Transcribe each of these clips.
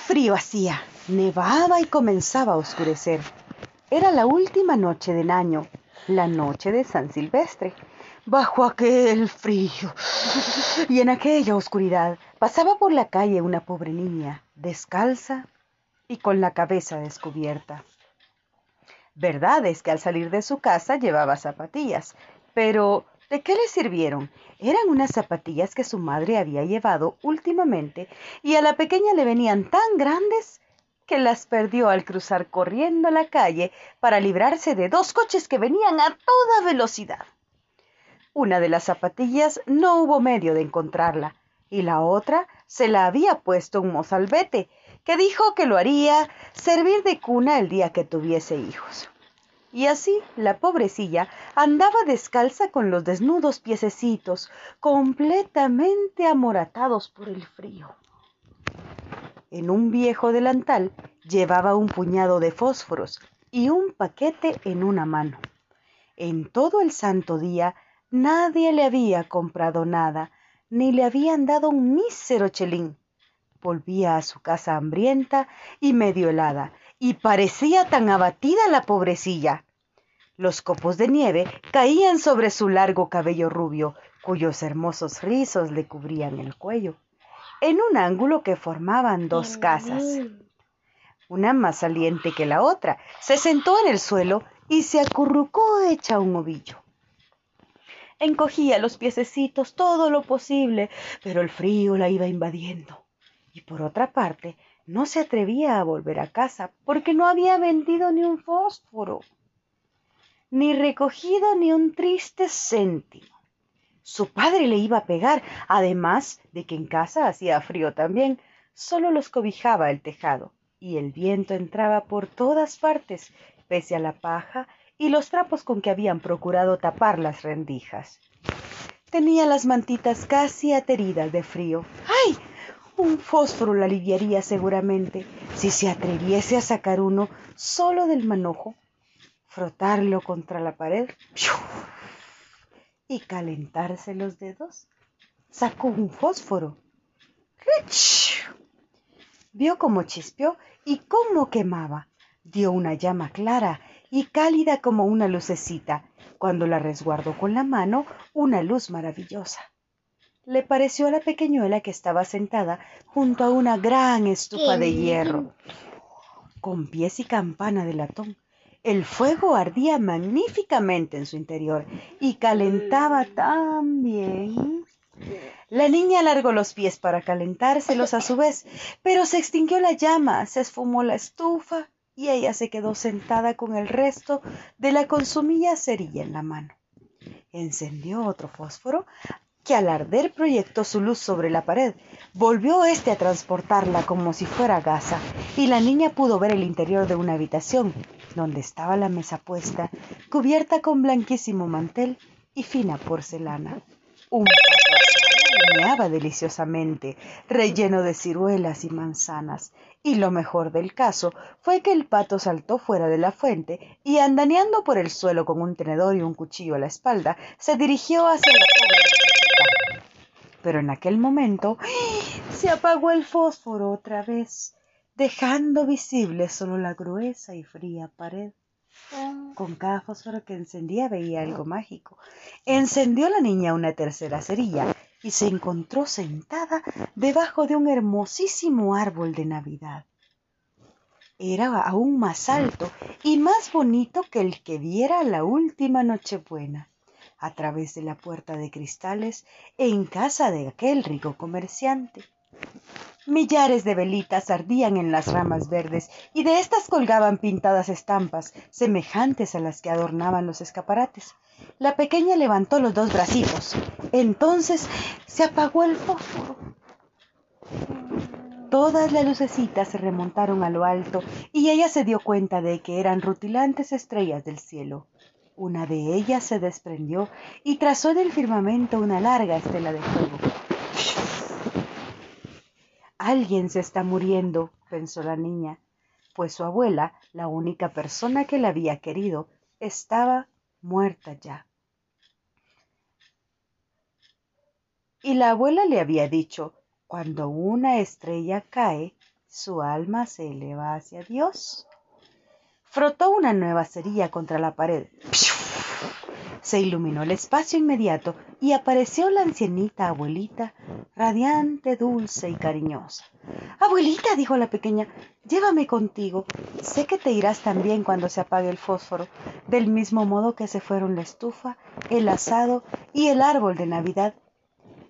frío hacía! Nevaba y comenzaba a oscurecer. Era la última noche del año, la noche de San Silvestre. Bajo aquel frío y en aquella oscuridad pasaba por la calle una pobre niña, descalza y con la cabeza descubierta. Verdad es que al salir de su casa llevaba zapatillas, pero ¿de qué le sirvieron? Eran unas zapatillas que su madre había llevado últimamente y a la pequeña le venían tan grandes que las perdió al cruzar corriendo la calle para librarse de dos coches que venían a toda velocidad. Una de las zapatillas no hubo medio de encontrarla y la otra se la había puesto un mozalbete que dijo que lo haría servir de cuna el día que tuviese hijos. Y así la pobrecilla andaba descalza con los desnudos piececitos completamente amoratados por el frío. En un viejo delantal llevaba un puñado de fósforos y un paquete en una mano. En todo el santo día Nadie le había comprado nada, ni le habían dado un mísero chelín. Volvía a su casa hambrienta y medio helada, y parecía tan abatida la pobrecilla. Los copos de nieve caían sobre su largo cabello rubio, cuyos hermosos rizos le cubrían el cuello, en un ángulo que formaban dos casas. Una más saliente que la otra, se sentó en el suelo y se acurrucó hecha un ovillo encogía los piececitos todo lo posible, pero el frío la iba invadiendo. Y por otra parte, no se atrevía a volver a casa porque no había vendido ni un fósforo, ni recogido ni un triste céntimo. Su padre le iba a pegar, además de que en casa hacía frío también, solo los cobijaba el tejado, y el viento entraba por todas partes, pese a la paja y los trapos con que habían procurado tapar las rendijas. Tenía las mantitas casi ateridas de frío. ¡Ay! Un fósforo la aliviaría seguramente si se atreviese a sacar uno solo del manojo, frotarlo contra la pared y calentarse los dedos. Sacó un fósforo. Vio cómo chispeó y cómo quemaba. Dio una llama clara y cálida como una lucecita, cuando la resguardó con la mano una luz maravillosa. Le pareció a la pequeñuela que estaba sentada junto a una gran estufa de hierro, con pies y campana de latón. El fuego ardía magníficamente en su interior y calentaba tan bien. La niña alargó los pies para calentárselos a su vez, pero se extinguió la llama, se esfumó la estufa y ella se quedó sentada con el resto de la consumida cerilla en la mano. Encendió otro fósforo que al arder proyectó su luz sobre la pared. Volvió éste a transportarla como si fuera gasa, y la niña pudo ver el interior de una habitación, donde estaba la mesa puesta, cubierta con blanquísimo mantel y fina porcelana. Un deliciosamente, relleno de ciruelas y manzanas, y lo mejor del caso fue que el pato saltó fuera de la fuente y andaneando por el suelo con un tenedor y un cuchillo a la espalda, se dirigió hacia la pobre Pero en aquel momento se apagó el fósforo otra vez, dejando visible solo la gruesa y fría pared. Con cada fósforo que encendía veía algo mágico. Encendió la niña una tercera cerilla y se encontró sentada debajo de un hermosísimo árbol de Navidad. Era aún más alto y más bonito que el que viera la última Nochebuena, a través de la puerta de cristales en casa de aquel rico comerciante. Millares de velitas ardían en las ramas verdes y de éstas colgaban pintadas estampas semejantes a las que adornaban los escaparates. La pequeña levantó los dos bracitos. Entonces se apagó el fósforo. Todas las lucecitas se remontaron a lo alto y ella se dio cuenta de que eran rutilantes estrellas del cielo. Una de ellas se desprendió y trazó en el firmamento una larga estela de fuego. Alguien se está muriendo, pensó la niña, pues su abuela, la única persona que la había querido, estaba muerta ya. Y la abuela le había dicho, cuando una estrella cae, su alma se eleva hacia Dios. Frotó una nueva cerilla contra la pared. Se iluminó el espacio inmediato y apareció la ancianita abuelita, radiante, dulce y cariñosa. Abuelita, dijo la pequeña, llévame contigo. Sé que te irás también cuando se apague el fósforo, del mismo modo que se fueron la estufa, el asado y el árbol de Navidad.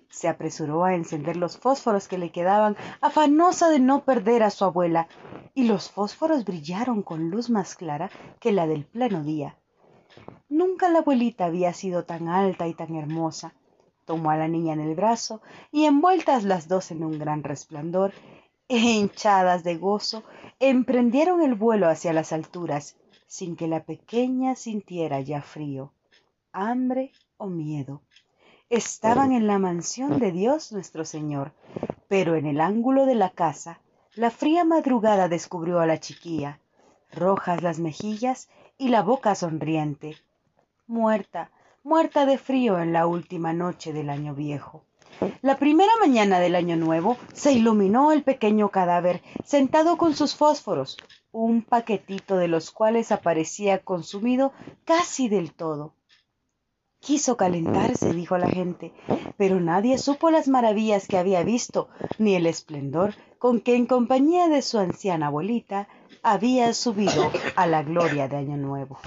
Se apresuró a encender los fósforos que le quedaban, afanosa de no perder a su abuela, y los fósforos brillaron con luz más clara que la del pleno día. Nunca la abuelita había sido tan alta y tan hermosa. Tomó a la niña en el brazo y envueltas las dos en un gran resplandor, e hinchadas de gozo, emprendieron el vuelo hacia las alturas, sin que la pequeña sintiera ya frío, hambre o miedo. Estaban en la mansión de Dios nuestro Señor, pero en el ángulo de la casa, la fría madrugada descubrió a la chiquilla, rojas las mejillas y la boca sonriente, muerta, muerta de frío en la última noche del año viejo. La primera mañana del año nuevo se iluminó el pequeño cadáver sentado con sus fósforos, un paquetito de los cuales aparecía consumido casi del todo. Quiso calentarse, dijo la gente, pero nadie supo las maravillas que había visto, ni el esplendor con que en compañía de su anciana abuelita había subido a la gloria de Año Nuevo.